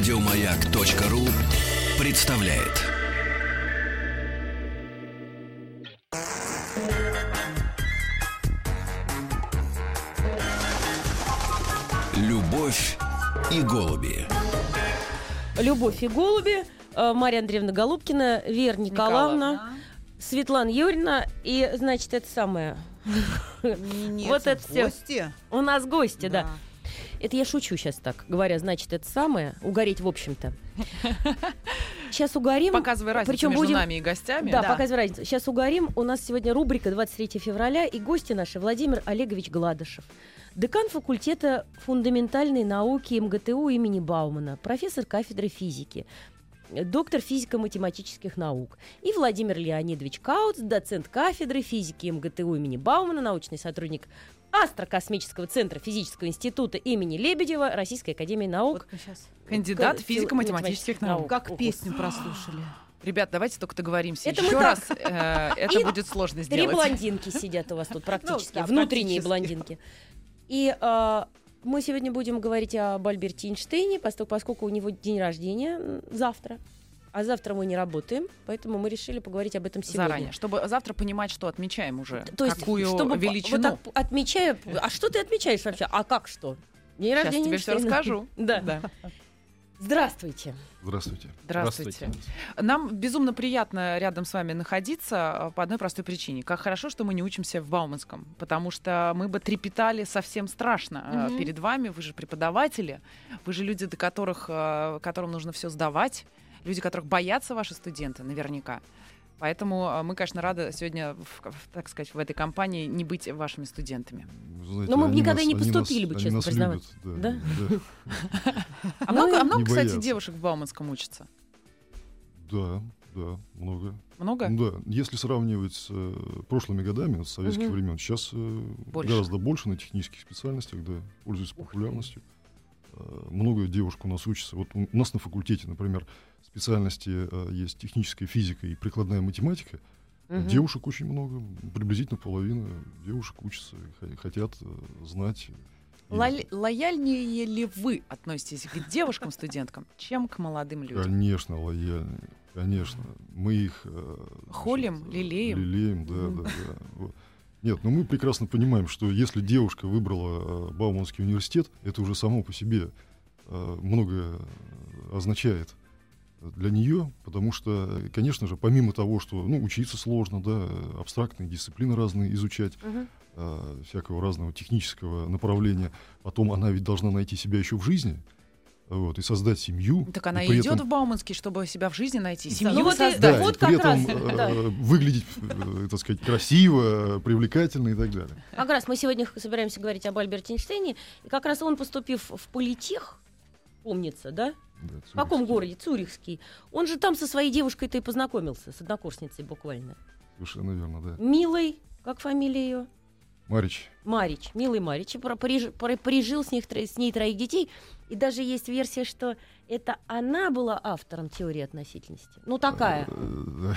Радиомаяк.ру представляет. Любовь и голуби. Любовь и голуби, э, Марья Андреевна Голубкина, Вера Николаевна, Светлана Юрьевна и, значит, это самое. Нет, Вот это гости. У нас гости, да. Это я шучу сейчас так, говоря, значит, это самое, угореть в общем-то. Сейчас угорим. Показывай разницу Причем между будем- нами и гостями. Да, Да. показывай разницу. Сейчас угорим. У нас сегодня рубрика 23 февраля, и гости наши Владимир Олегович Гладышев. Декан факультета фундаментальной науки МГТУ имени Баумана, профессор кафедры физики, доктор физико-математических наук. И Владимир Леонидович Кауц, доцент кафедры физики МГТУ имени Баумана, научный сотрудник Астрокосмического центра физического института имени Лебедева Российской академии наук. Вот сейчас Кандидат К- физико-математических физико-математических наук. наук. как песню прослушали. Ребят, давайте только договоримся Это еще раз. э, Это будет сложно Три сделать. блондинки сидят у вас тут практически, да, внутренние практически. блондинки. И а, мы сегодня будем говорить об Альберте Эйнштейне, поскольку у него день рождения завтра. А завтра мы не работаем, поэтому мы решили поговорить об этом сегодня. Заранее, чтобы завтра понимать, что отмечаем уже. То есть, какую чтобы величину. вот так отмечаю. А что ты отмечаешь вообще? А как что? День Сейчас рождения тебе все Эйнштейна. расскажу. Да. Здравствуйте. Здравствуйте. Здравствуйте. Нам безумно приятно рядом с вами находиться э, по одной простой причине. Как хорошо, что мы не учимся в Бауманском, потому что мы бы трепетали совсем страшно Мгм. перед вами. Вы же преподаватели, вы же люди, до которых, э, которым нужно все сдавать, люди, которых боятся ваши студенты, наверняка. Поэтому э, мы, конечно, рады сегодня, в- в- так сказать, в этой компании не быть вашими студентами. Вы знаете, Но мы бы никогда нас- не поступили нас- бы, честно любят, Да? да. А Ну много, а много кстати, девушек в Бауманском учатся? Да, да, много. Много? Да, если сравнивать с э, прошлыми годами, с советских Мгм. времен, сейчас э, Больше. гораздо больше на технических специальностях, да, пользуются популярностью. Э, много девушек у нас учатся. Вот у у нас на факультете, например, специальности э, есть техническая физика и прикладная математика. Мгм. Девушек очень много, приблизительно половина девушек учатся, хотят э, знать. Лоя- Лояльнее ли вы относитесь к девушкам-студенткам, чем к молодым людям? Конечно, лояльные. Конечно. Мы их... э, Холим, значит, лелеем. Лелеем, да, да, да. Вот. Нет, ну мы прекрасно понимаем, что если девушка выбрала Бауманский университет, это уже само по себе многое означает для нее, потому что, конечно же, помимо того, что ну, учиться сложно, да, абстрактные дисциплины разные изучать, Мгм. э, всякого разного технического направления, потом она ведь должна найти себя еще в жизни, вот, и создать семью. Так она и идет этом- в Бауманский, чтобы себя в жизни найти, семью ну вот создать. да, вот и как при этом раз, э, да. выглядеть, э, так сказать, красиво, привлекательно и так далее. Как раз мы сегодня собираемся говорить об Альберте Эйнштейне. И как раз он, поступив в политех, помнится, да? Да, В каком городе? Цюрихский. Он же там со своей девушкой-то и познакомился, с однокурсницей буквально. Совершенно верно, да. Милой, как фамилия ее? Марич, Марич, милый Марич, про- пережил с, них, с ней троих детей. И даже есть версия, что это она была автором теории относительности. Ну, такая. э,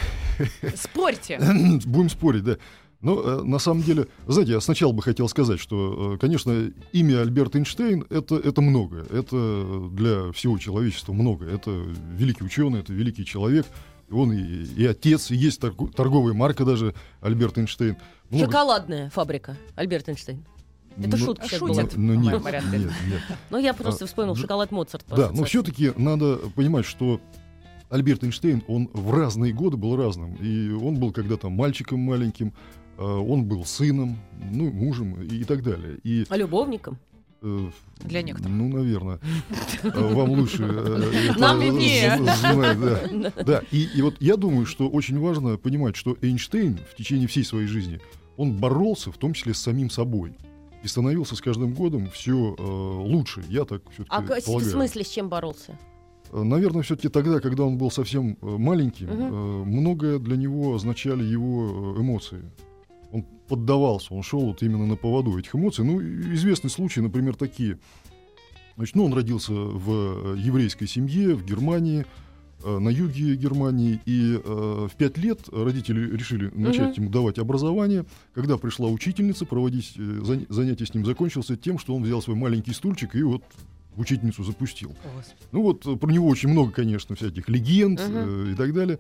Спорьте. будем спорить, да. Но э, на самом деле, знаете, я сначала бы хотел сказать, что, э, конечно, имя Альберт Эйнштейн это, это много. Это для всего человечества много. Это великий ученый, это великий человек. Он и, и отец, и есть торгу- торговая марка дажеАльберт Эйнштейн. Много- Шоколадная фабрика, Альберт Эйнштейн. Это Ну, шутка сейчас была. Ну, нет, нет, нет. Ну, я просто А, вспомнил шоколад Моцарт. Да, но все-таки надо понимать, что Альберт Эйнштейн, он в разные годы был разным. И он был когда-то мальчиком маленьким, он был сыном, ну, мужем и, и так далее. И, А любовником? э, Для некоторых. Ну, наверное. Э, Вам лучше э, Нам виднее. да. И, вот я думаю, что очень важно понимать, что Эйнштейн в течение всей своей жизни, он боролся в том числе с самим собой. И становился с каждым годом все лучше. Я так все-таки А в смысле с чем боролся? Э, Наверное, все-таки тогда, когда он был совсем э, маленьким, э, многое для него означали его э, эмоции. Поддавался, он шел вот именно на поводу этих эмоций. Ну, и известны случаи, например, такие. Значит, ну, он родился в э, еврейской семье в Германии. э, на юге Германии, и э, в пять лет родители решили начать ему давать образование. Когда пришла учительница, проводить э, зан- занятия с ним закончился тем, что он взял свой маленький стульчик и вот учительницу запустил. Ну вот про него очень много, конечно, всяких легенд Мгм. э, и так далее.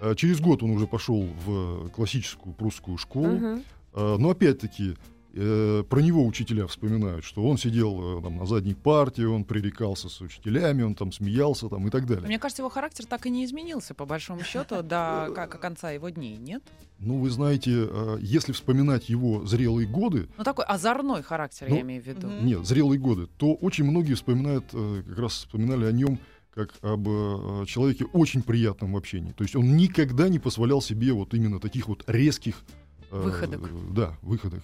А через год он уже пошел в классическую прусскую школу. Мгм. А, Но опять-таки э, про него учителя вспоминают, что он сидел э, там, на задней парте, он пререкался с учителями, он там смеялся там, и так далее. Мне кажется, его характер так и не изменился, по большому счету, до конца его дней, нет? Ну, вы знаете, э, если вспоминать его зрелые годы, Ну, такой озорной характер, Ну, я имею в виду. нет, зрелые годы, то очень многие вспоминают, э, как раз вспоминали о нем как об э, человеке очень приятном в общении. То есть он никогда не позволял себе вот именно таких вот резких э, Выходок. Да, выходок.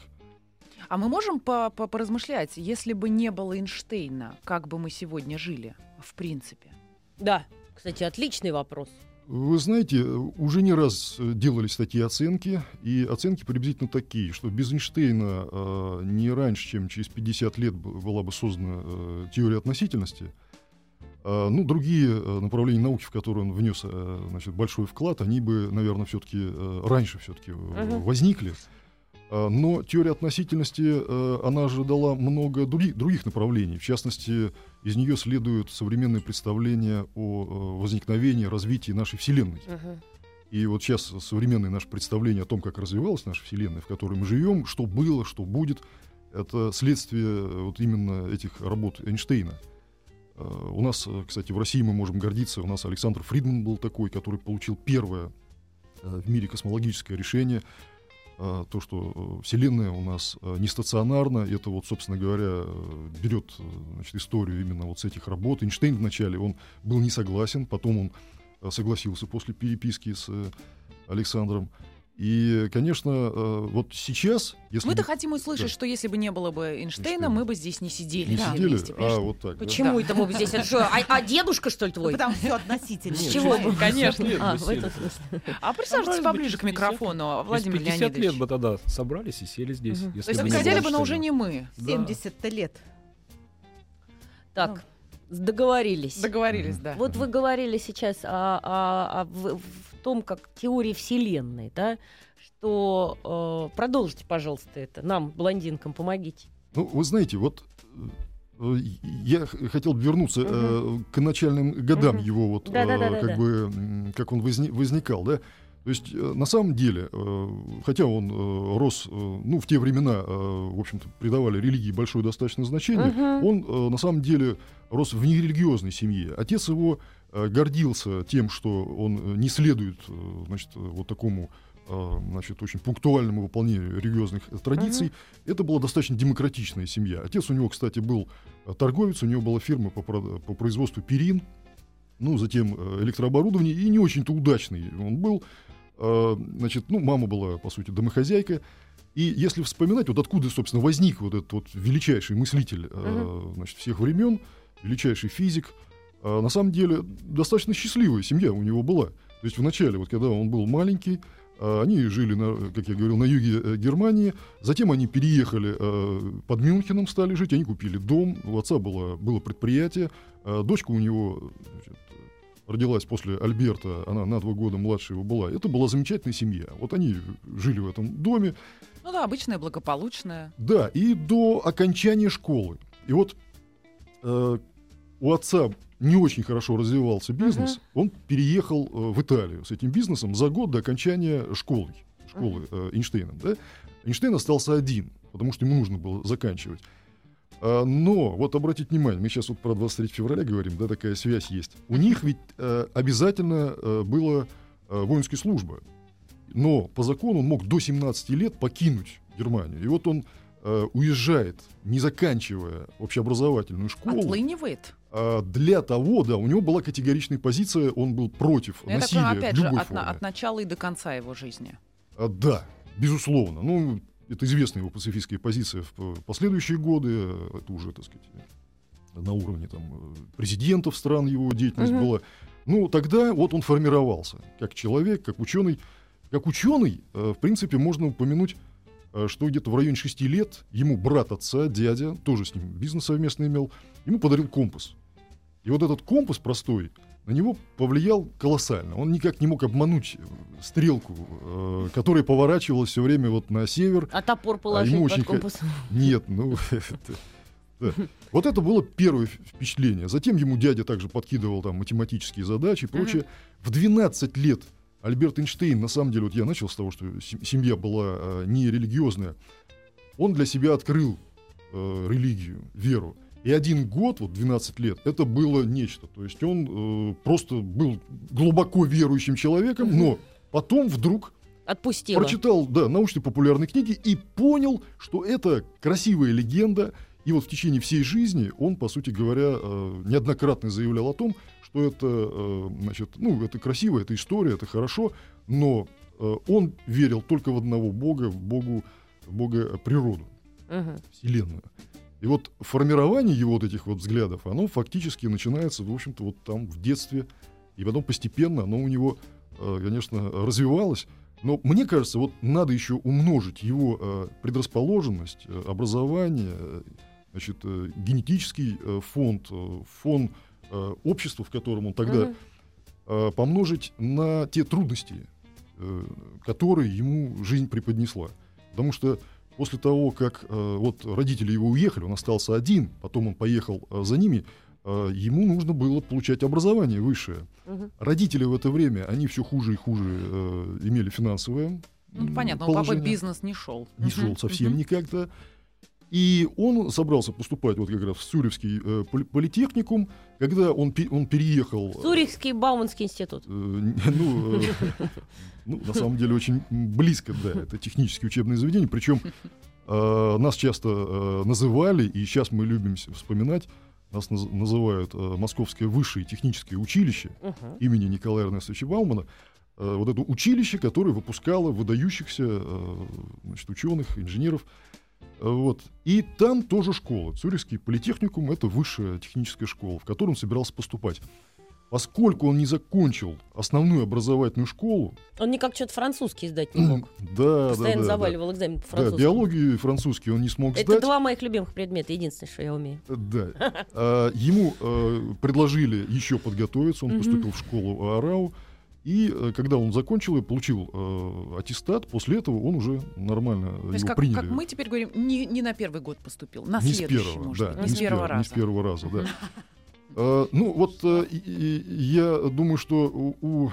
А мы можем по- по- поразмышлять, если бы не было Эйнштейна, как бы мы сегодня жили, в принципе? Да, кстати, отличный вопрос. Вы знаете, уже не раз э, делались такие оценки, и оценки приблизительно такие, что без Эйнштейна э, не раньше, чем через 50 лет была бы создана э, теория относительности. А, ну, другие э, направления науки, в которые он внес э, значит, большой вклад, они бы, наверное, все-таки раньше все-таки Мгм. возникли. А, Но теория относительности, э, она же дала много други- других направлений. В частности, из нее следуют современные представления о э, возникновении, развитии нашей Вселенной. Мгм. И вот сейчас современные наши представления о том, как развивалась наша Вселенная, в которой мы живем, что было, что будет, это следствие э, вот именно этих работ Эйнштейна. Э, У нас, кстати, в России мы можем гордиться, у нас Александр Фридман был такой, который получил первое э, в мире космологическое решение, э, то, что э, Вселенная у нас не стационарна, это вот, собственно говоря, берет значит, историю именно вот с этих работ. Эйнштейн вначале, он был не согласен, потом он согласился после переписки с Александром. И, конечно, э, вот сейчас, если Мы-то бы хотим услышать, да. что если бы не было бы Эйнштейна, Эйнштейна. мы бы здесь не сидели. не все сидели, вместе, а вот так. да? Почему это мы бы здесь? Это что, а, а дедушка, что ли, Ну, твой? Потому все относительно. С чего бы? Конечно. А, в этом смысле. А присаживайтесь бы поближе к через 50 микрофону, Владимир Через 50 Леонидович. лет бы тогда собрались и сели здесь. Если То есть хотели было бы, но уже не мы. Да. 70 лет. Так, договорились. Договорились, да. Вот вы говорили сейчас о, том, как теории Вселенной, да, что э, продолжите, пожалуйста, это. Нам, блондинкам, помогите. Ну, вы знаете, вот э, я хотел бы вернуться э, к начальным годам Мгм. его, вот, э, как бы, как он возни- возникал, да. То есть, э, на самом деле, э, хотя он э, рос, э, ну, в те времена, в общем-то, придавали религии большое достаточно значение, Мгм. он, на самом деле, рос в нерелигиозной семье. Отец его гордился тем, что он э, не следует, э, значит, э, вот такому э, значит, очень пунктуальному выполнению религиозных э, традиций. Это была достаточно демократичная семья. Отец у него, кстати, был э, торговец, у него была фирма по, по производству перин, ну, затем э, электрооборудование, и не очень-то удачный он был. Э, Значит, ну, мама была, по сути, домохозяйка. И если вспоминать, вот откуда, собственно, возник вот этот вот величайший мыслитель э, значит, всех времен, величайший физик, э, на самом деле достаточно счастливая семья у него была. То есть вначале, вот когда он был маленький, э, они жили, на, как я говорил, на юге э, Германии, затем они переехали э, под Мюнхеном, стали жить, они купили дом, у отца было, было предприятие, дочка у него значит, родилась после Альберта, она на два года младше его была. Это была замечательная семья. Вот они жили в этом доме, Ну да, обычная, благополучная. да, и до окончания школы. И вот э, у отца не очень хорошо развивался бизнес. Он переехал э, в Италию с этим бизнесом за год до окончания школы, школы э, Эйнштейном. Да? Эйнштейн остался один, потому что ему нужно было заканчивать. А, но, вот обратите внимание, мы сейчас вот про 23 февраля говорим, да, такая связь есть. У них ведь э, обязательно э, была э, воинская служба. Но по закону он мог до 17 лет покинуть Германию. И вот он э, уезжает, не заканчивая общеобразовательную школу. Отлынивает. А, для того, да, у него была категоричная позиция, он был против Ну, Я так насилия понимаю, опять же, от, форме. от начала и до конца его жизни. А, да, безусловно. Ну, это известная его пацифистская позиция в э, последующие годы. э, Это уже, так сказать, на уровне там, э, президентов стран его деятельность Мгм. была. Ну, тогда вот он формировался как человек, как ученый. Как ученый, в принципе, можно упомянуть, что где-то в районе 6 лет ему брат отца, дядя, тоже с ним бизнес совместно имел, ему подарил компас. И вот этот компас простой, на него повлиял колоссально. Он никак не мог обмануть э, стрелку, э, которая поворачивалась все время вот на север. А топор положить ему под очень компасом. Нет, ну... Вот это было первое впечатление. Затем ему дядя также подкидывал там математические задачи и прочее. В 12 лет Альберт Эйнштейн, на самом деле, вот я начал с того, что сем- семья была э, не религиозная, он для себя открыл э, религию, веру. И один год, вот 12 лет, это было нечто. То есть он э, просто был глубоко верующим человеком, но потом вдруг Отпустила. прочитал, да, научно-популярные книги и понял, что это красивая легенда. И вот в течение всей жизни он, по сути говоря, э, неоднократно заявлял о том, что это, э, значит, ну, это красиво, это история, это хорошо, но э, он верил только в одного бога, в богу, в бога природу, Мгм. вселенную. И вот формирование его вот этих вот взглядов, оно фактически начинается, в общем-то, вот там в детстве, и потом постепенно оно у него, э, конечно, развивалось. Но мне кажется, вот надо еще умножить его э, предрасположенность, э, образование, значит, генетический фонд, фон общества, в котором он тогда, э, помножить на те трудности, которые ему жизнь преподнесла. Потому что после того, как э, вот родители его уехали, он остался один, потом он поехал э, за ними, э, ему нужно было получать образование высшее. Мгм. Родители в это время, они все хуже и хуже э, имели финансовое Ну, понятно, у папы положение. бизнес не шел. Не шел совсем никак-то. И он собрался поступать вот как раз в Цюрихский э, поли- политехникум, когда он, он переехал... э, Цюрихский Бауманский институт. э, ну, э, ну, на самом деле, очень близко, да, это технические учебные заведения. Причем э, нас часто э, называли, и сейчас мы любим вспоминать, нас наз- называют э, Московское высшее техническое училище Мгм. имени Николая Эрнестовича Баумана. Э, вот это училище, которое выпускало выдающихся э, значит, ученых, инженеров. Э, Вот. И там тоже школа. Цюрихский политехникум — это высшая техническая школа, в которую он собирался поступать. Поскольку он не закончил основную образовательную школу, Он никак что-то французский сдать не мог. да, Постоянно да, да, заваливал экзамен по да, французскому. биологию и французский он не смог Это сдать. два моих любимых предмета, единственное, что я умею. Да. А, ему э, предложили еще подготовиться, он поступил в школу АРАУ. И э, когда он закончил и получил э, аттестат, после этого он уже нормально То его как, приняли. как мы теперь говорим, не, не на первый год поступил, на не с следующий, первого, может да, быть, не с первого Не раза. с первого раза, да. Э, ну, вот э, и- и я думаю, что у, у,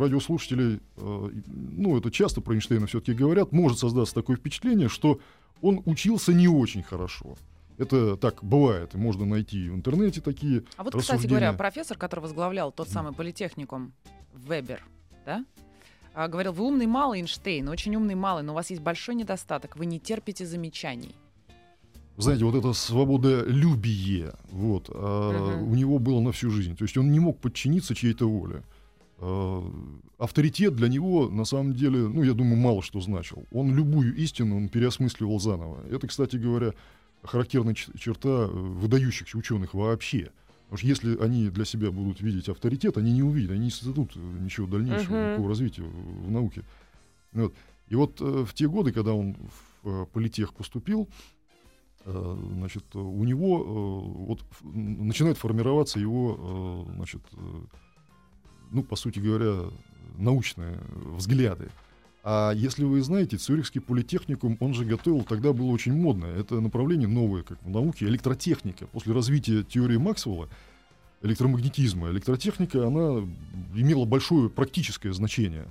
радиослушателей, ну, это часто про Эйнштейна все-таки говорят, может создаться такое впечатление, что он учился не очень хорошо. Это так бывает, можно найти в интернете такие А вот, кстати говоря, профессор, который возглавлял тот самый политехникум, Вебер, да? а, говорил, вы умный малый, Эйнштейн, очень умный малый, но у вас есть большой недостаток, вы не терпите замечаний. знаете, вот это свободолюбие, вот, а, Мгм. у него было на всю жизнь. То есть он не мог подчиниться чьей-то воле. А, авторитет для него, на самом деле, ну, я думаю, мало что значил. Он любую истину он переосмысливал заново. Это, кстати говоря, характерная черта э, выдающихся ученых вообще. Потому что если они для себя будут видеть авторитет, они не увидят, они не создадут э, ничего дальнейшего, Мгм. никакого развития в, в науке. Вот. И вот э, в те годы, когда он в э, политех поступил, э, значит, э, у него э, вот ф- начинает формироваться его, э, значит, э, ну, по сути говоря, научные взгляды. А если вы знаете, Цюрихский политехникум, он же готовил, тогда было очень модно. Это направление новое, как в науке, электротехника. После развития теории Максвелла, электромагнетизма, электротехника, она имела большое практическое значение.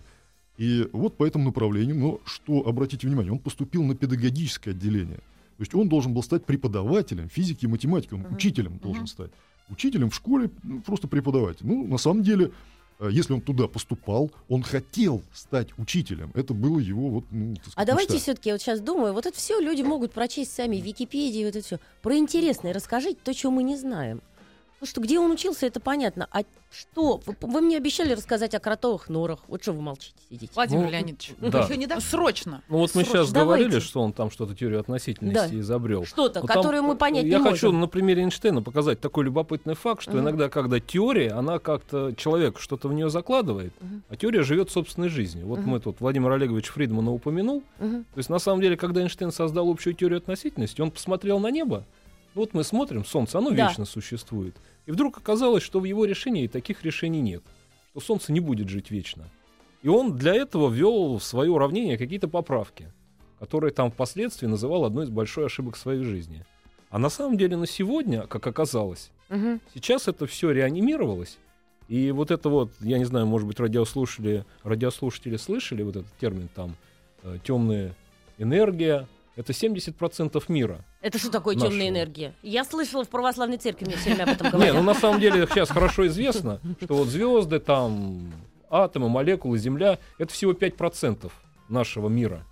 И вот по этому направлению, но что, обратите внимание, он поступил на педагогическое отделение. То есть он должен был стать преподавателем физики и математики, он Мгм. учителем должен Мгм. стать. Учителем в школе, ну, просто преподаватель. Ну, на самом деле, если он туда поступал, он хотел стать учителем. Это было его вот, ну, так А сказать, давайте мечта. все-таки, вот сейчас думаю, вот это все люди могут прочесть сами в Википедии, вот это все. Про интересное расскажите то, чего мы не знаем. Потому что где он учился, это понятно. А что? Вы, вы мне обещали рассказать о кротовых норах. Вот что вы молчите, сидите? Владимир Ну, Леонидович, да. еще не до- срочно. Ну вот мы Срочно. сейчас Давайте. говорили, что он там что-то теорию относительности Да. изобрел. Что-то, Ну, которое мы понять Я не хочу можем. на примере Эйнштейна показать такой любопытный факт, что Мгм. иногда, когда теория, она как-то человек что-то в нее закладывает, Мгм. а теория живет собственной жизнью. Вот Мгм. мы тут Владимир Олегович Фридмана упомянул. Мгм. То есть на самом деле, когда Эйнштейн создал общую теорию относительности, он посмотрел на небо Вот мы смотрим, Солнце, оно Да. вечно существует. И вдруг оказалось, что в его решении таких решений нет. Что Солнце не будет жить вечно. И он для этого ввел в свое уравнение какие-то поправки, которые там впоследствии называл одной из большой ошибок своей жизни. А на самом деле на сегодня, как оказалось, Мгм. Сейчас это все реанимировалось. И вот это вот, я не знаю, может быть, радиослушатели, радиослушатели слышали вот этот термин там темная энергия. Это 70% мира. Это что такое Нашего. темная энергия? Я слышала в православной церкви, мне все время об этом Не, говорят. ну на самом деле сейчас хорошо известно, что вот звезды, там, атомы, молекулы, Земля, это всего 5% нашего мира.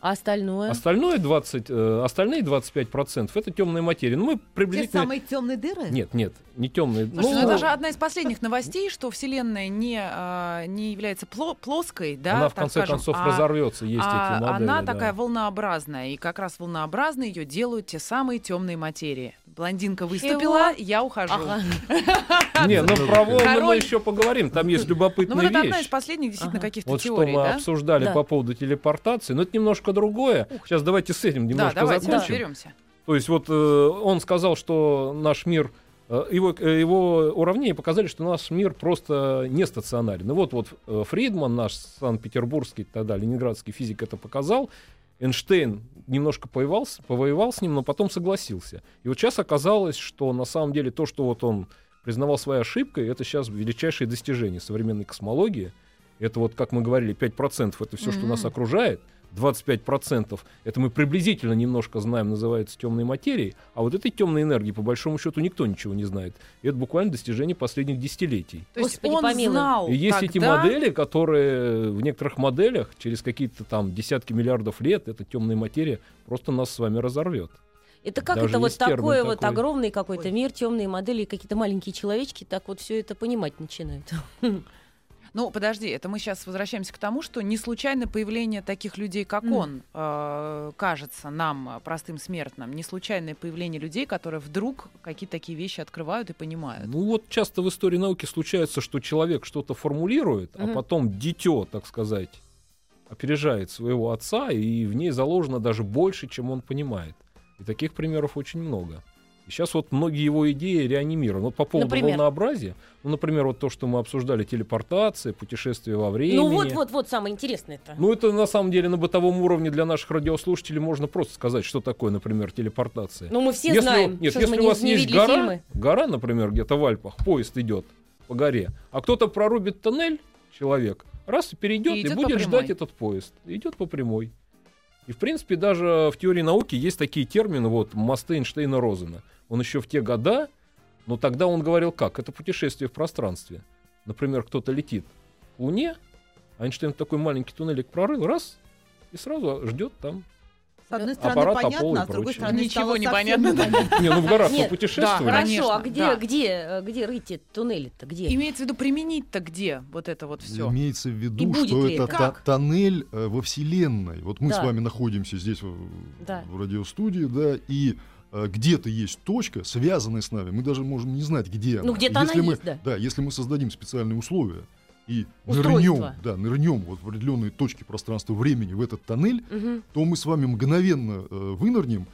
А остальное? Остальное 20, э, остальные 25% это темная материя. Ну, мы Те приблизительно... самые темные дыры? Нет, нет, не темные. Слушайте, ну, это же одна из последних новостей, что Вселенная не, а, не является пло- плоской, да, она в конце скажем, концов а- разорвется, есть а эти модели. она да. такая волнообразная, и как раз волнообразной ее делают те самые темные материи. Блондинка выступила, я ухожу. Ага. Не, ну про волны мы еще поговорим. Там есть Ну любопытная вот это одна из вещь. последних действительно каких-то Вот что теорий, мы да? обсуждали Да. по поводу телепортации, но это немножко другое. Сейчас давайте с этим Да, немножко давайте закончим. разберемся. То есть вот э, он сказал, что наш мир, э, его, э, его уравнения показали, что наш мир просто не стационарен. И вот, вот э, Фридман, наш санкт-петербургский, тогда ленинградский физик это показал. Эйнштейн немножко повоевал, с- повоевал с ним, но потом согласился. И вот сейчас оказалось, что на самом деле то, что вот он признавал своей ошибкой, это сейчас величайшее достижение современной космологии. Это вот, как мы говорили, 5% это все, что нас окружает. 25% это мы приблизительно немножко знаем, называется темной материей, а вот этой темной энергии, по большому счету, никто ничего не знает. И это буквально достижение последних десятилетий. То есть Господи, он помилуй. знал И есть эти тогда- модели, которые в некоторых моделях через какие-то там десятки миллиардов лет эта темная материя просто нас с вами разорвет. Это как Даже это вот такое вот такой. огромный какой-то Ой. мир, темные модели, и какие-то маленькие человечки, так вот все это понимать начинают. Ну, подожди, это мы сейчас возвращаемся к тому, что не случайно появление таких людей, как Мгм. он, э, кажется нам, э, простым смертным, не случайное появление людей, которые вдруг какие-то такие вещи открывают и понимают. Ну вот часто в истории науки случается, что человек что-то формулирует, а Мгм. потом дитё, так сказать, опережает своего отца, и в ней заложено даже больше, чем он понимает. И таких примеров очень много. И сейчас вот многие его идеи реанимированы. Вот по поводу Например? волнообразия, ну, например, вот то, что мы обсуждали, телепортация, путешествие во времени. Ну вот, вот, вот самое интересное-то. Ну, это на самом деле на бытовом уровне для наших радиослушателей можно просто сказать, что такое, например, телепортация. Ну мы все Если- знаем, нет, что если мы у не, вас не есть гора, фильмы. гора, например, где-то в Альпах, поезд идет по горе, а кто-то прорубит тоннель, человек, раз и перейдет И и, будет ждать этот поезд. Идет по прямой. И, в принципе, даже в теории науки есть такие термины, вот, мосты Эйнштейна-Розена. Он еще в те года, но тогда он говорил как? Это путешествие в пространстве. Например, кто-то летит к Луне, а Эйнштейн такой маленький туннелик прорыл, раз, и сразу ждет там. С одной стороны Аппарат, понятно, а с другой прочее. стороны Ничего не понятно. Не, ну в горах Нет, мы путешествовали. да, Хорошо, конечно, а где, где, э, где рыть эти туннели-то? Где? Имеется в виду применить-то где вот это вот все? Имеется в виду, что это тоннель э, во Вселенной. Вот мы с вами находимся здесь в, радиостудии, да, и где-то есть точка, связанная с нами. Мы даже можем не знать, где она. Ну, где-то она Если мы- есть, да. Да, если мы создадим специальные условия и Устройство. нырнем, да, нырнем вот в определенные точки пространства-времени в этот тоннель, Мгм. то мы с вами мгновенно э, вынырнем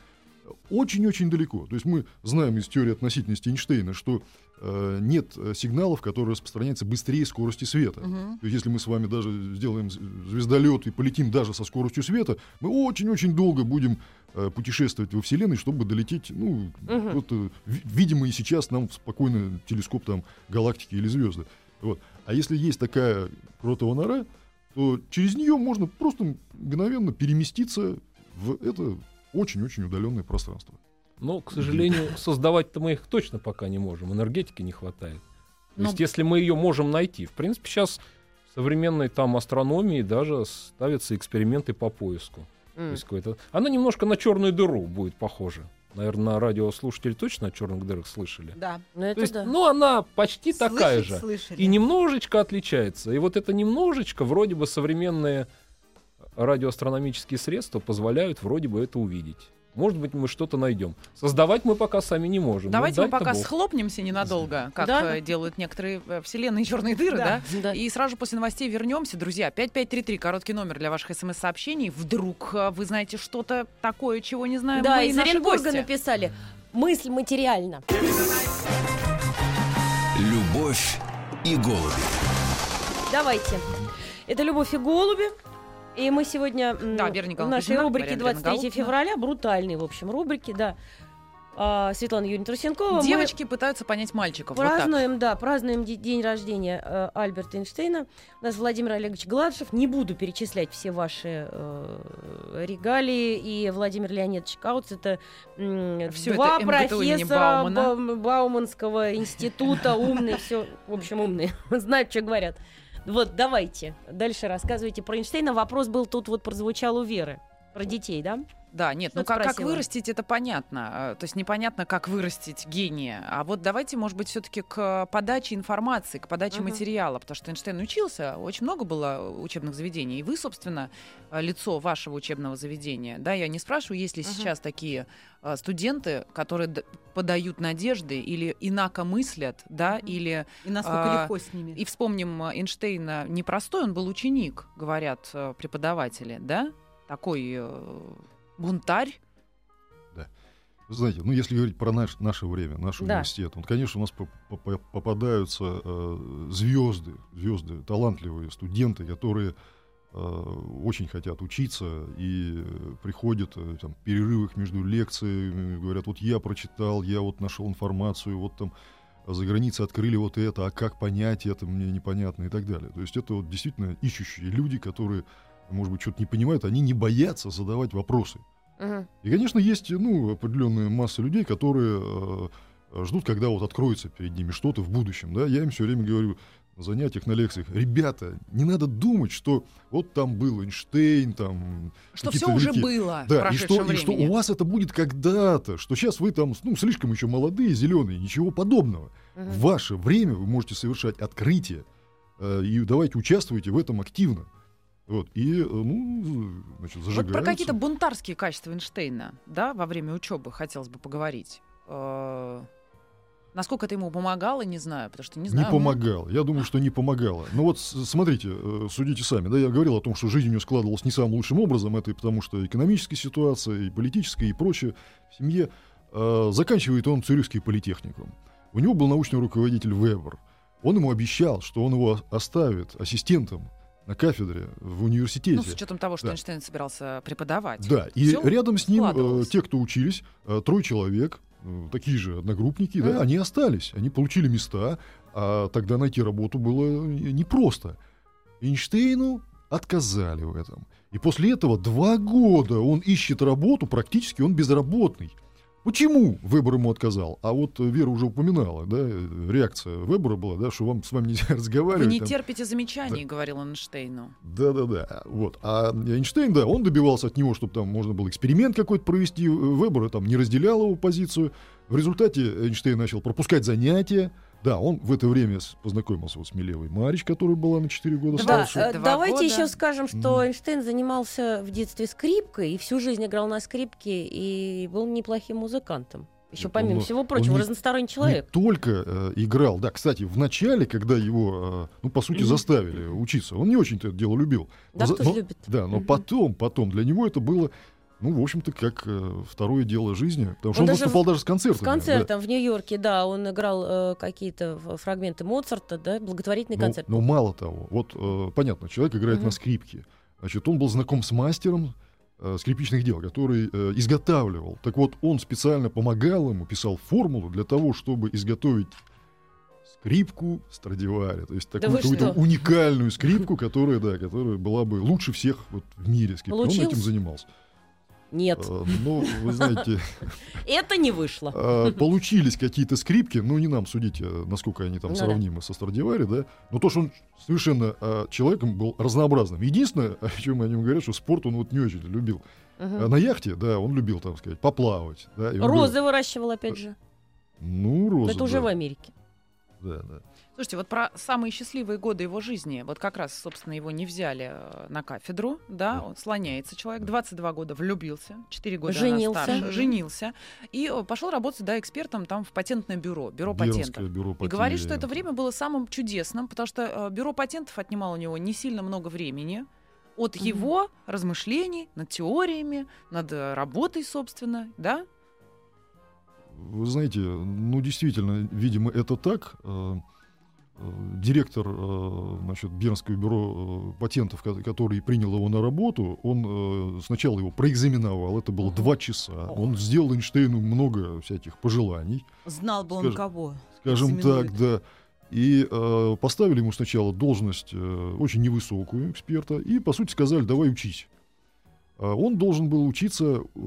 очень-очень далеко. То есть мы знаем из теории относительности Эйнштейна, что э, нет э, сигналов, которые распространяются быстрее скорости света. Мгм. То есть если мы с вами даже сделаем звездолет и полетим даже со скоростью света, мы очень-очень долго будем э, путешествовать во Вселенной, чтобы долететь, ну, Мгм. вот, э, ви- видимые сейчас нам спокойно телескоп там галактики или звезды. Вот. А если есть такая кротова нора, то через нее можно просто мгновенно переместиться в это очень-очень удаленное пространство. Но, к сожалению, создавать-то мы их точно пока не можем. Энергетики не хватает. То Ну- есть, если мы ее можем найти, в принципе, сейчас в современной там астрономии даже ставятся эксперименты по поиску. То М. есть какой-то... Она немножко на черную дыру будет похожа. Наверное, радиослушатели точно о черных дырах слышали. Да. Ну То это есть, да. ну, она почти такая Слышать же. слышали. И немножечко отличается. И вот это немножечко вроде бы современные радиоастрономические средства позволяют вроде бы это увидеть. Может быть, мы что-то найдем. Создавать мы пока сами не можем. Давайте мы пока Бог. схлопнемся ненадолго, как Да. э, делают некоторые э, вселенные черные дыры, да? Да. Да. И сразу же после новостей вернемся. Друзья, 5533, короткий номер для ваших смс-сообщений. Вдруг э, вы знаете что-то такое, чего не знаем Да, мы и из Оренбурга написали. мысль материальна. Любовь и голуби. Давайте. Это «Любовь и голуби». И мы сегодня Да, в нашей рубрике Мария Андреевна 23 Голубкина. февраля, брутальной, в общем, рубрике, да, а, Светлана Юрьевна Трусенкова. мы Девочки пытаются понять мальчиков. Вот так. Празднуем, да, празднуем де- день рождения э, Альберта Эйнштейна. У нас Владимир Олегович Гладышев. Не буду перечислять все ваши э, регалии. И Владимир Леонидович Кауц. Это м, Всё два это профессора Баумана. Баум- Бауманского института. Умные, все, в общем, умные. Знают, что говорят. Вот, давайте. Дальше рассказывайте про Эйнштейна. Вопрос был тут вот прозвучал у Веры. Про детей, да? Да, нет, ну Что-то как, как вырастить, это понятно. Э, То есть непонятно, как вырастить гения. А вот давайте, может быть, все-таки к подаче информации, к подаче Мгм. материала. Потому что Эйнштейн учился, очень много было учебных заведений. И вы, собственно, э, лицо вашего учебного заведения. Да, я не спрашиваю, есть ли Мгм. сейчас такие э, студенты, которые подают надежды или инако мыслят, да, Мгм. или И насколько А, легко с ними. и вспомним э, Эйнштейна непростой, он был ученик, говорят преподаватели, да? Такой бунтарь. Вы знаете, ну если говорить про наш, наше время, наш Да. университет, вот, конечно, у нас по- по- по- попадаются э, звезды, звезды, талантливые студенты, которые э, очень хотят учиться и приходят э, там, в перерывах между лекциями, говорят, вот я прочитал, я вот нашел информацию, вот там за границей открыли вот это, а как понять это, мне непонятно и так далее. То есть это вот действительно ищущие люди, которые, может быть, что-то не понимают, они не боятся задавать вопросы. И, конечно, есть ну, определенная масса людей, которые э, ждут, когда вот откроется перед ними что-то в будущем. Да? Я им все время говорю на занятиях, на лекциях, ребята, не надо думать, что вот там был Эйнштейн, там... Что все уже было Да, и что, и что у вас это будет когда-то, что сейчас вы там, ну, слишком еще молодые, зеленые, ничего подобного. Мгм. В ваше время вы можете совершать открытия, э, и давайте участвуйте в этом активно. Вот, и, э, ну, значит, Вот зажигаются. про какие-то бунтарские качества Эйнштейна, да, во время учебы хотелось бы поговорить. Э, Насколько это ему помогало, не знаю, потому что не Не знаю. помогало. Я думаю, что не помогало. Ну вот смотрите, э, судите сами. Да, я говорил о том, что жизнь у него складывалась не самым лучшим образом. Это и потому, что экономическая ситуация, и политическая, и прочее в семье. Заканчивает он Цюрихский политехникум. У него был научный руководитель Вебер. Он ему обещал, что он его оставит ассистентом на кафедре в университете. Ну, с учетом того, что Да. Эйнштейн собирался преподавать. Да, и Всё рядом с ним э, те, кто учились, э, трое человек, э, такие же одногруппники, да, Мгм. они остались, они получили места, а тогда найти работу было не- непросто. Эйнштейну отказали в этом. И после этого два года он ищет работу, практически он безработный. Почему Вебер ему отказал? А вот э, Вера уже упоминала, да, э, реакция Вебера была, да, что вам с вами нельзя Вы разговаривать. не там. терпите замечаний, говорил он Эйнштейну. Да-да-да. Вот. А Эйнштейн, да, он добивался от него, чтобы там можно было эксперимент какой-то провести. Вебер там не разделял его позицию. В результате Эйнштейн начал пропускать занятия. Да, он в это время познакомился вот с Милевой Марич, которая была на 4 года Да, старше. э, Два давайте года. еще скажем, что Мгм. Эйнштейн занимался в детстве скрипкой и всю жизнь играл на скрипке и был неплохим музыкантом. Еще помимо он- всего он прочего, не- разносторонний Не человек. только э, играл. Да, кстати, в начале, когда его, э, ну, по сути, Мгм. заставили учиться, он не очень-то это дело любил. Да, За- кто но- любит? Да, но Мгм. потом, потом для него это было, ну, в общем-то, как э, второе дело жизни. Потому что Он он, даже выступал даже с С концертами. да. концертом в Нью-Йорке, да, он играл э, какие-то фрагменты Моцарта, да, благотворительный Но, концерт. но мало того, вот э, понятно, человек играет Мгм. на скрипке. Значит, он был знаком с мастером э, скрипичных дел, который э, изготавливал. Так вот, он специально помогал ему, писал формулу для того, чтобы изготовить скрипку Страдивари. То есть Да такую вы какую-то уникальную скрипку, которая, да, которая была бы лучше всех вот в мире скрипки. Он этим занимался. Нет, Э, Ну, вы знаете, это не вышло. а, получились какие-то скрипки, ну не нам судить, э, насколько они там Ну сравнимы со Страдивари, да, но то, что он совершенно человеком был разнообразным. Единственное, о чем о нем говорят, что спорт он вот не очень любил. На яхте, да, он любил, там сказать, поплавать. Да, Розы выращивал, опять же. ну, розы, это уже в Америке. Да, да. Слушайте, вот про самые счастливые годы его жизни, вот как раз, собственно, его не взяли э, на кафедру, да, Да. он слоняется человек, 22 года влюбился, 4 года Женился. она старше, женился, и э, пошел работать, да, экспертом там в патентное бюро, бюро патентов. бюро И говорит, что это патентов. время было самым чудесным, потому что э, бюро патентов отнимало у него не сильно много времени от Мгм. его размышлений над теориями, над работой, собственно, да? Вы знаете, ну действительно, видимо, это так. Э, э, Директор э, значит, Бернского бюро патентов, ко- который принял его на работу, он сначала его проэкзаменовал, это было два часа. Он сделал Эйнштейну много всяких пожеланий, Знал бы он кого. скажем так, да. И э, поставили ему сначала должность э, очень невысокую эксперта, и, по сути, сказали, давай учись. А Он должен был учиться э,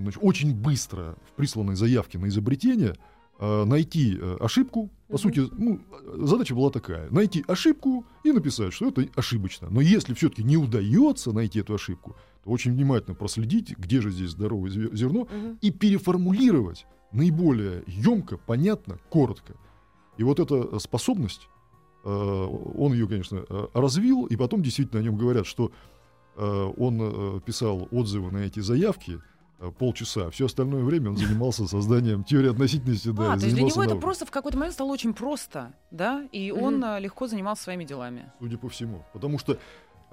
значит, очень быстро в присланной заявке на изобретение э, найти э, ошибку. По сути, ну, э, задача была такая: найти ошибку и написать, что это ошибочно. Но если все-таки не удается найти эту ошибку, то очень внимательно проследить, где же здесь здоровое зерно, и переформулировать наиболее емко, понятно, коротко. И вот эта способность, э, он ее, конечно, э, развил, и потом действительно о нем говорят, что э, он э, писал отзывы на эти заявки э, полчаса, все остальное время он занимался созданием теории относительности. Да, а, то есть для него это наукой, просто в какой-то момент стало очень просто, да? И Мгм. он легко занимался своими делами. Судя по всему. Потому что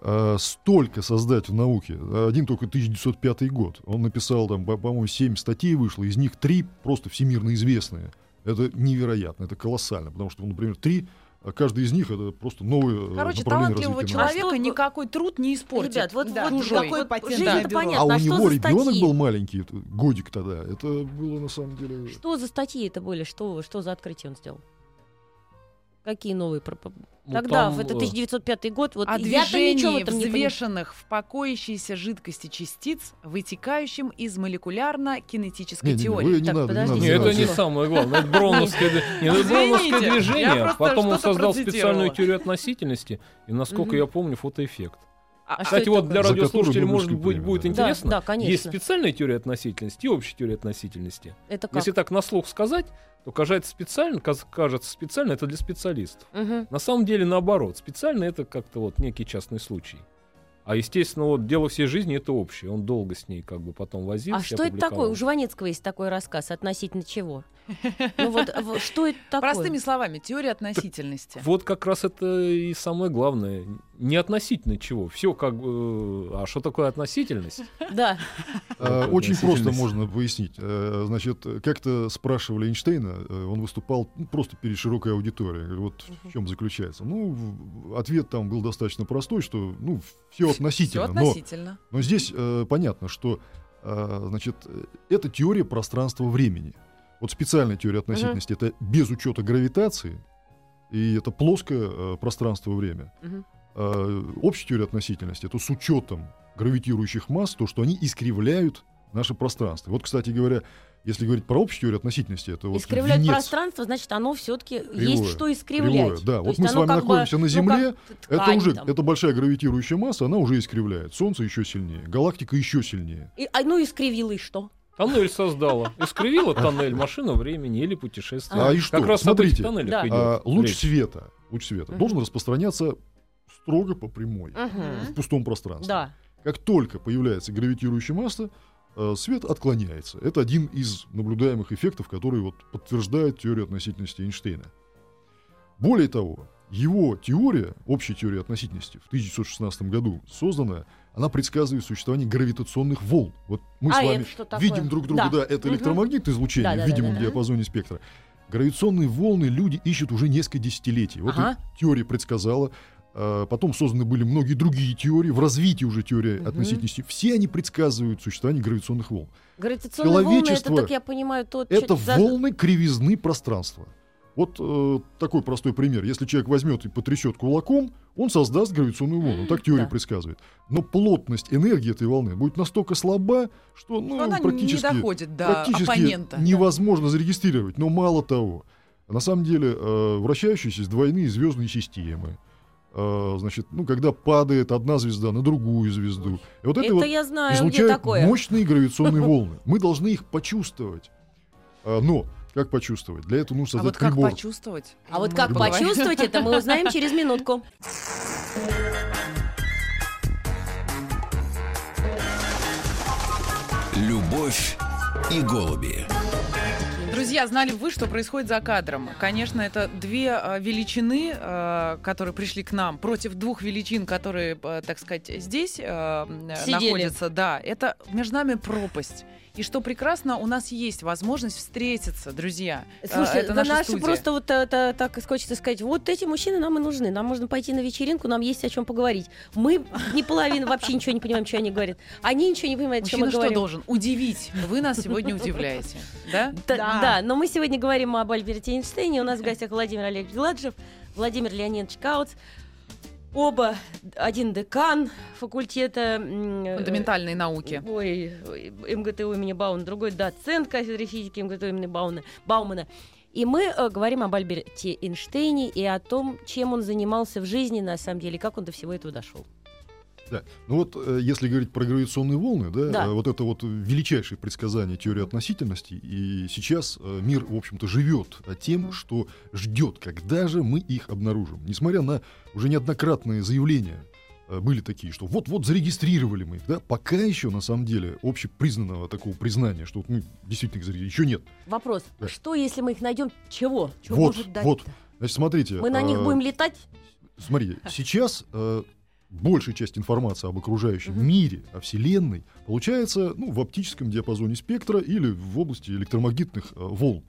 э, столько создать в науке, один только 1905 год, он написал там, по- по-моему, 7 статей вышло, из них 3 просто всемирно известные. Это невероятно, это колоссально, потому что, ну, например, три, а каждый из них это просто новое э, Короче, направление талантливого развития человека А никакой труд не испортит. Ребят, вот, Да. вот Чужой. какой вот жизнь-то бюро? понятно, А у а что него за ребенок статьи? был маленький, годик тогда. Это было на самом деле. Что за статьи это были? Что, что за открытие он сделал? Какие новые? Ну, Тогда, там, в это э, 1905 год, вот О ничего в движении не понимаю. взвешенных в покоящейся жидкости частиц, вытекающим из молекулярно-кинетической Не, не, не, теории. вы не Так, надо, не подождите. надо. Не, это не самое главное. Это не, это я движение. Потом он создал специальную теорию относительности. И, насколько я помню, фотоэффект. А- а Кстати, что вот для радиослушателей, может быть, будет премию, да. интересно. Да, да, конечно. Есть специальная теория относительности и общая теория относительности. Это как? Если так на слух сказать, то кажется специально, кажется специально, это для специалистов. Мгм. На самом деле наоборот. Специально это как-то вот некий частный случай. А естественно, вот дело всей жизни это общее. Он долго с ней как бы потом возился. А что это такое? У Жванецкого есть такой рассказ относительно чего? Ну вот, что это такое? Простыми словами, теория относительности. Вот как раз это и самое главное. Не относительно чего. Все как бы... А что такое относительность? Да. Вот, Очень просто можно пояснить. Э, Значит, как-то спрашивали Эйнштейна, э, он выступал ну, просто перед широкой аудиторией. Вот в чем заключается. Ну, ответ там был достаточно простой, что ну все Все относительно. Но относительно. Но здесь э, понятно, что э, значит, э, это теория пространства-времени. Вот специальная теория относительности это без учета гравитации, и это плоское э, пространство-время. Э, общая теория относительности это с учетом гравитирующих масс, то, что они искривляют наше пространство. Вот, кстати говоря, если говорить про общую теорию относительности, это вот Искривляет венец пространство, значит, оно все-таки есть что искривлять. кривое, да. То Вот мы с вами как бы, находимся на ну, Земле, как Это уже там. это большая гравитирующая масса, она уже искривляет. Солнце еще сильнее, галактика еще сильнее. И, а, ну, искривила и что? Тоннель создала. Искривила тоннель, машина времени или путешествие. А, и что? Как раз Смотрите, Да. идет А, луч света, луч света должен распространяться строго по прямой Мгм. в пустом пространстве. Да. Как только появляется гравитирующая масса, э, свет отклоняется. Это один из наблюдаемых эффектов, которые вот подтверждают теорию относительности Эйнштейна. Более того, его теория, общая теория относительности, в 1916 году созданная, она предсказывает существование гравитационных волн. Вот мы А с вами видим друг друга, да, Да. это Мгм. электромагнитное излучение Да, да, в да, видимом да, да. диапазоне спектра. Гравитационные волны люди ищут уже несколько десятилетий. Вот Ага. теория предсказала. А, Потом созданы были многие другие теории. В развитии уже теории Мгм. относительности. Все они предсказывают существование гравитационных волн. Гравитационные волны, это, Человечество- так я понимаю, то... Это за- волны кривизны пространства. Вот э, такой простой пример. Если человек возьмет и потрясет кулаком, он создаст гравитационную волну. Так теория Да. предсказывает. Но плотность энергии этой волны будет настолько слаба, что ну, Но она практически, не доходит до практически оппонента. невозможно зарегистрировать. Но мало того, на самом деле э, вращающиеся двойные звездные системы, э, значит, ну, когда падает одна звезда на другую звезду, и вот это, Это вот я знаю, где излучают такое. мощные гравитационные волны. Мы должны их почувствовать. А, но как почувствовать? Для этого нужно А создать вот как почувствовать? А вот Мы как почувствовать это, мы узнаем через минутку. Любовь и голуби. Друзья, знали вы, что происходит за кадром? Конечно, это две э, величины, э, которые пришли к нам, против двух величин, которые, э, так сказать, здесь Сидели. находятся. Да, это между нами пропасть. И что прекрасно, у нас есть возможность встретиться, друзья. Э, Слушай, это наша наши студия. просто вот это, так хочется сказать, вот эти мужчины нам и нужны. Нам можно пойти на вечеринку, нам есть о чем поговорить. Мы не половина вообще ничего не понимаем, что они говорят. Они ничего не понимают, что Мужчина мы что говорим. должен? Удивить. Вы нас сегодня удивляете. Да? Да, Да. но мы сегодня говорим об Альберте Эйнштейне. У нас в гостях Владимир Олегович Гладжев, Владимир Леонидович Кауц. Оба один декан факультета... э, Фундаментальные науки. Ой, МГТУ имени Бауна, другой доцент кафедры физики МГТУ имени Бауна, Баумана. И мы э, говорим об Альберте Эйнштейне и о том, чем он занимался в жизни, на самом деле, как он до всего этого дошел. Да. Ну вот, э, если говорить про гравитационные волны, да, Да. э, вот это вот величайшее предсказание теории относительности, и сейчас э, мир, в общем-то, живет тем, что ждет, когда же мы их обнаружим. Несмотря на уже неоднократные заявления, были такие, что вот-вот зарегистрировали мы их, да, пока еще, на самом деле, общепризнанного такого признания, что мы действительно их зарегистрировали, еще нет. Вопрос, Да. что если мы их найдем, чего? Чё вот, может вот. Значит, смотрите. Мы на них э, будем летать? Смотри, сейчас э, большая часть информации об окружающем Мгм. мире, о Вселенной, получается ну, в оптическом диапазоне спектра или в области электромагнитных э, волн.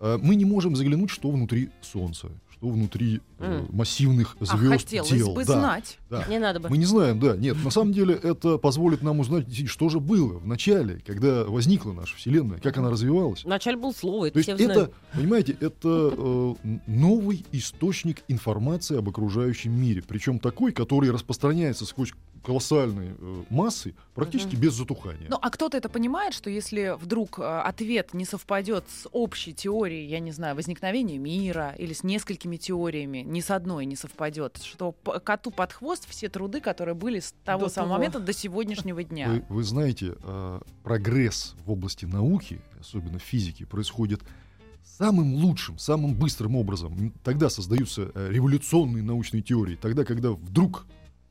Э, мы не можем заглянуть, что внутри Солнца, что внутри э, массивных А звезд, хотелось тел. бы Да, знать. да. Не надо бы. Мы не знаем, да. Нет, на самом деле это позволит нам узнать, что же было в начале, когда возникла наша Вселенная, как она развивалась. Вначале был слово, это То есть все это, знают. понимаете, это э, новый источник информации об окружающем мире. Причем такой, который распространяется сквозь колоссальные э, массы практически без затухания. Ну, а кто-то это понимает, что если вдруг э, ответ не совпадет с общей теорией, я не знаю, возникновения мира или с несколькими теориями, ни с одной не совпадет, что коту под хвост все труды, которые были с того До самого того. момента до сегодняшнего дня. Вы, вы знаете, э, прогресс в области науки, особенно физики, происходит самым лучшим, самым быстрым образом. Тогда создаются э, революционные научные теории, тогда, когда вдруг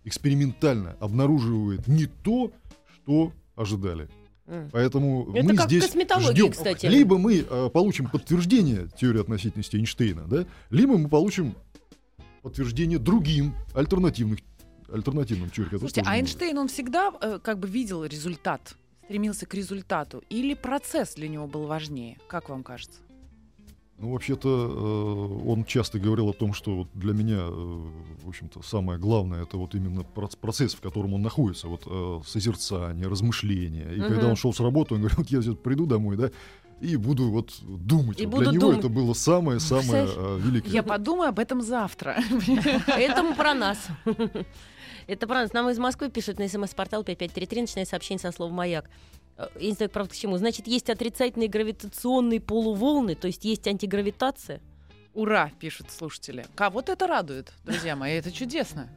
экспериментально обнаруживают не то, что ожидали. Поэтому Это мы как здесь косметологии, ждем. кстати. Либо мы э, получим подтверждение теории относительности Эйнштейна, да, либо мы получим подтверждение другим альтернативных альтернативным теориям. Слушайте, а Эйнштейн, он всегда э, как бы видел результат, стремился к результату, или процесс для него был важнее? Как вам кажется? Ну, вообще-то, э, он часто говорил о том, что вот для меня, э, в общем-то, самое главное это вот именно проц- процесс, в котором он находится, вот э, созерцание, размышление. И Мгм. когда он шел с работы, он говорил, вот я сейчас приду домой, да, и буду вот думать. И Вот буду для него думать. это было самое-самое э, великое. Я подумаю об этом завтра. Это про нас. Это про нас. Нам из Москвы пишут на смс-портал 5533, начиная сообщение со слова «Маяк». Э, Я не знаю, правда, к чему. Значит, есть отрицательные гравитационные полуволны, то есть есть антигравитация. Ура, пишут слушатели. Кого-то это радует, друзья мои, это чудесно.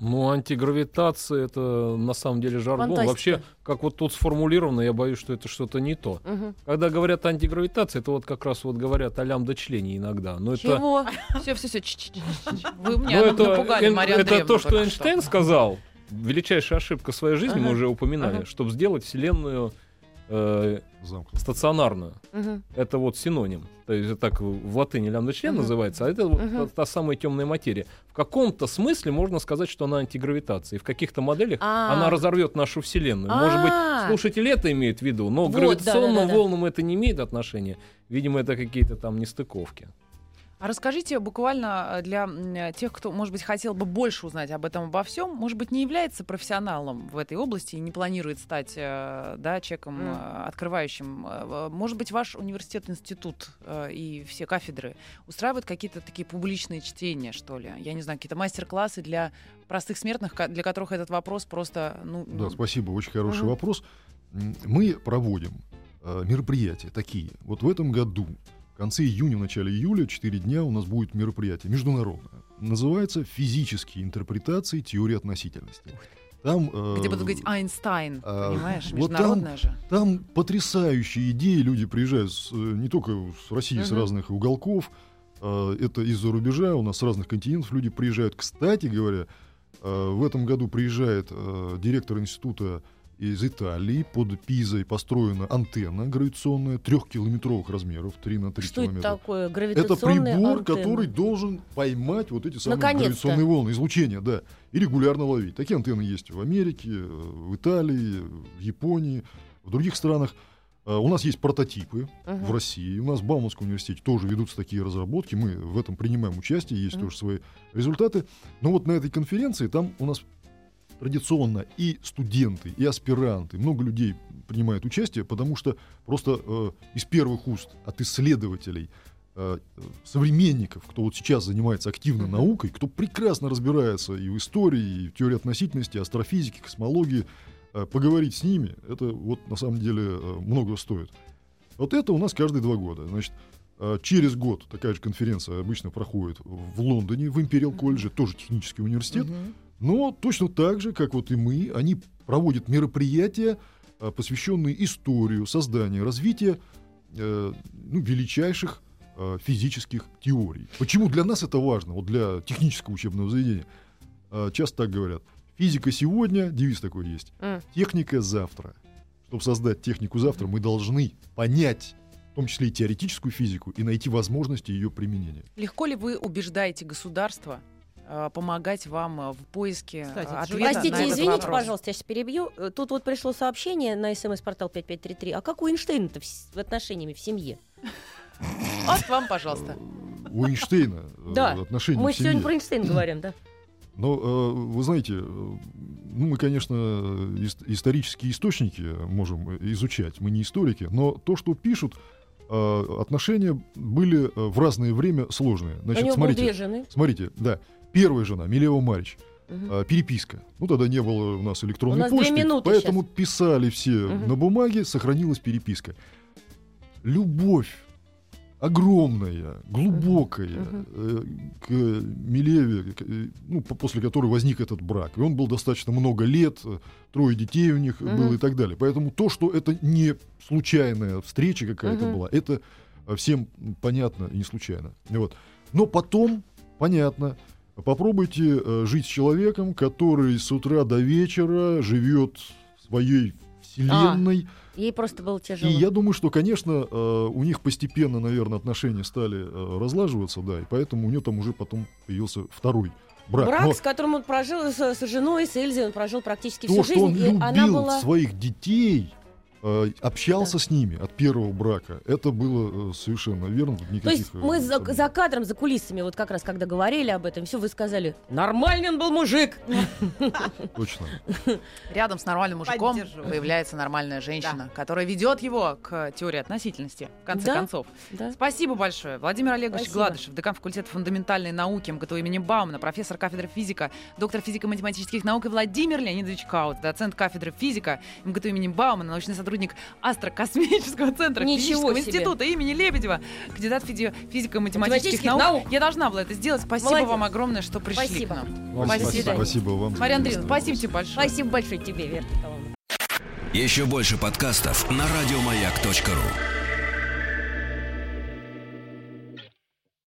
Ну, антигравитация это на самом деле жаргон. Фантастика. Вообще, как вот тут сформулировано, я боюсь, что это что-то не то. Мгм. Когда говорят антигравитация, это вот как раз вот говорят о лямбда-члене иногда. Но это, Чего? Все, все, все. Вы меня напугали, Мария это то, что Эйнштейн сказал. Величайшая ошибка своей жизни, мы Ага. уже упоминали, Ага. чтобы сделать Вселенную э, стационарную. Мгм. Это вот синоним. То есть так в латыни лямбда-член Мгм. называется, а это вот Мгм. та, та самая темная материя. В каком-то смысле можно сказать, что она антигравитация. И в каких-то моделях А. она разорвет нашу Вселенную. Может быть, А. слушатели это имеют в виду, но Вот, к гравитационным да-да-да-да. волнам это не имеет отношения. Видимо, это какие-то там нестыковки. А расскажите буквально э, для э, тех, кто, может быть, хотел бы больше узнать об этом обо всем, может быть, не является профессионалом в этой области и не планирует стать э, да, человеком, э, открывающим. Может быть, ваш университет, институт и все кафедры устраивают какие-то такие публичные чтения, что ли? Я не знаю, какие-то мастер-классы для простых смертных, для которых этот вопрос просто... Ну, Да, спасибо, очень хороший Мгм. вопрос. Мы проводим мероприятия такие. Вот в этом году, конце июня, в начале июля, 4 дня у нас будет мероприятие международное. Называется «Физические интерпретации теории относительности». Там, э, где будут говорить Айнстайн, а, понимаешь? вот там- Международная же. Там потрясающие идеи, люди приезжают с, э, не только с России, с Мгм. разных уголков, э, это из-за рубежа, у нас с разных континентов люди приезжают. Кстати говоря, э, в этом году приезжает э, директор института из Италии, под Пизой построена антенна гравитационная трехкилометровых размеров, 3 на 3 Что это километра. такое? Это Гравитационные прибор, антенны. который должен поймать вот эти самые гравитационные волны, излучения, да, и регулярно ловить. Такие антенны есть в Америке, в Италии, в Японии, в других странах э, у нас есть прототипы Мгм. в России. У нас в Бауманском университете тоже ведутся такие разработки. Мы в этом принимаем участие, есть Мгм. тоже свои результаты. Но вот на этой конференции там у нас традиционно и студенты, и аспиранты, много людей принимают участие, потому что просто э, из первых уст от исследователей, э, современников, кто вот сейчас занимается активно наукой, кто прекрасно разбирается и в истории, и в теории относительности, астрофизике, космологии, э, поговорить с ними, это вот на самом деле э, много стоит. Вот это у нас каждые два года. Значит, э, через год такая же конференция обычно проходит в Лондоне, в Империал колледже, тоже технический университет. Мгм. Но точно так же, как вот и мы, они проводят мероприятия, а, посвященные историю, созданию, развитию э, ну, величайших а, физических теорий. Почему для нас это важно, вот для технического учебного заведения? А, Часто так говорят. Физика сегодня, девиз такой есть, техника завтра. Чтобы создать технику завтра, мы должны понять, в том числе и теоретическую физику, и найти возможности ее применения. Легко ли вы убеждаете государство э, помогать вам э, в поиске э, Кстати, ответа на Простите, этот извините, вопрос? пожалуйста, я сейчас перебью. Э, Тут вот пришло сообщение на смс-портал 5533. А как у Эйнштейна-то в, с- в отношениями в семье? Вот вам, пожалуйста. У Эйнштейна э, Да, отношения Мы сегодня про Эйнштейна говорим, да? Но э, вы знаете, э, ну, мы, конечно, ис- исторические источники можем изучать, мы не историки, но то, что пишут, э, отношения были э, в разное время сложные. У Значит, него было смотрите, смотрите, да, первая жена, Милева Марич, э, переписка. Ну, тогда не было у нас электронной У нас почты, поэтому писали все Мгм. на бумаге, сохранилась переписка. Любовь огромная, глубокая Мгм. э, к Милеве, э, ну, по- после которой возник этот брак. И он был достаточно много лет, э, трое детей у них Мгм. было и так далее. Поэтому то, что это не случайная встреча какая-то Мгм. была, это всем понятно и не случайно. Вот. Но потом, понятно, попробуйте э, жить с человеком, который с утра до вечера живет своей вселенной. Ей просто было тяжело. И я думаю, что, конечно, э, у них постепенно, наверное, отношения стали э, разлаживаться, да, и поэтому у нее там уже потом появился второй брак. Брак, Но с которым он прожил, с, с женой, с Эльзой, он прожил практически то, всю что он жизнь. и любил она была... своих детей, э, общался с ними от первого брака, это было э, совершенно верно. тут То никаких, есть э, мы за, за кадром, за кулисами, вот как раз когда говорили об этом, все вы сказали, нормальный он был мужик. Точно. Рядом с нормальным мужиком появляется нормальная женщина, которая ведет его к теории относительности, в конце Да. концов. Да. Спасибо большое. Владимир Олегович. Гладышев, декан факультета фундаментальной науки МГТУ имени Баумана, профессор кафедры физика, доктор физико-математических наук и Владимир Леонидович Каут, доцент кафедры физика МГТУ имени Баумана, научный сотрудник Астрокосмического центра Ничего физического себе. института имени Лебедева, кандидат физи- физико-математических Математических наук. наук. Я должна была это сделать. Спасибо Молодец. вам огромное, что пришли Спасибо. к нам. Спасибо, Спасибо. спасибо, спасибо вам. Мария Андреевна, спасибо тебе большое. Спасибо большое тебе, Вера Николаевна. Еще больше подкастов на радиомаяк.ру.